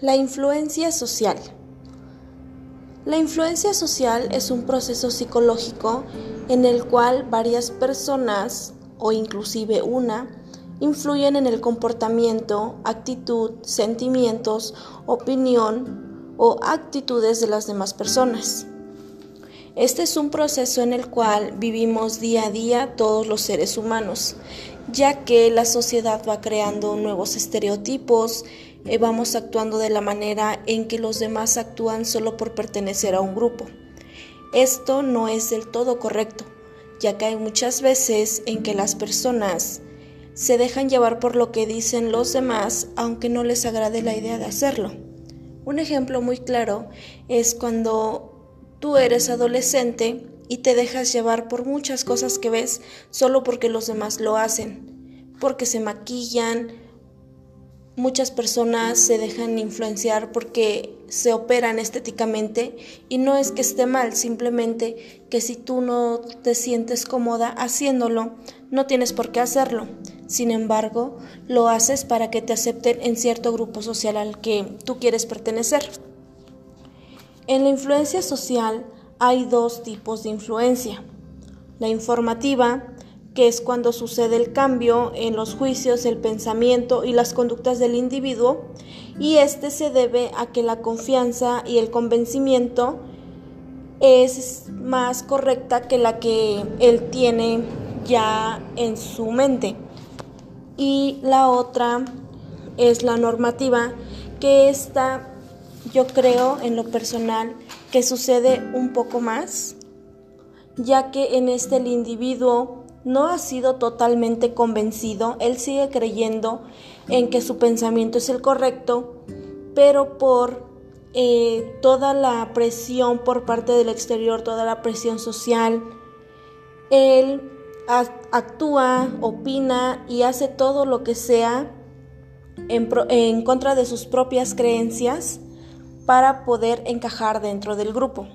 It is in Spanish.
La influencia social. La influencia social es un proceso psicológico en el cual varias personas, o inclusive una, influyen en el comportamiento, actitud, sentimientos, opinión o actitudes de las demás personas. Este es un proceso en el cual vivimos día a día todos los seres humanos, ya que la sociedad va creando nuevos estereotipos, eh, vamos actuando de la manera en que los demás actúan solo por pertenecer a un grupo. Esto no es del todo correcto, ya que hay muchas veces en que las personas se dejan llevar por lo que dicen los demás, aunque no les agrade la idea de hacerlo. Un ejemplo muy claro es cuando tú eres adolescente y te dejas llevar por muchas cosas que ves solo porque los demás lo hacen, porque se maquillan, Muchas personas se dejan influenciar porque se operan estéticamente y no es que esté mal, simplemente que si tú no te sientes cómoda haciéndolo, no tienes por qué hacerlo. Sin embargo, lo haces para que te acepten en cierto grupo social al que tú quieres pertenecer. En la influencia social hay dos tipos de influencia. La informativa, que es cuando sucede el cambio en los juicios, el pensamiento y las conductas del individuo, y este se debe a que la confianza y el convencimiento es más correcta que la que él tiene ya en su mente. Y la otra es la normativa, que está, yo creo en lo personal, que sucede un poco más, ya que en este el individuo no ha sido totalmente convencido, él sigue creyendo en que su pensamiento es el correcto, pero por eh, toda la presión por parte del exterior, toda la presión social, él actúa, opina y hace todo lo que sea en, en contra de sus propias creencias para poder encajar dentro del grupo.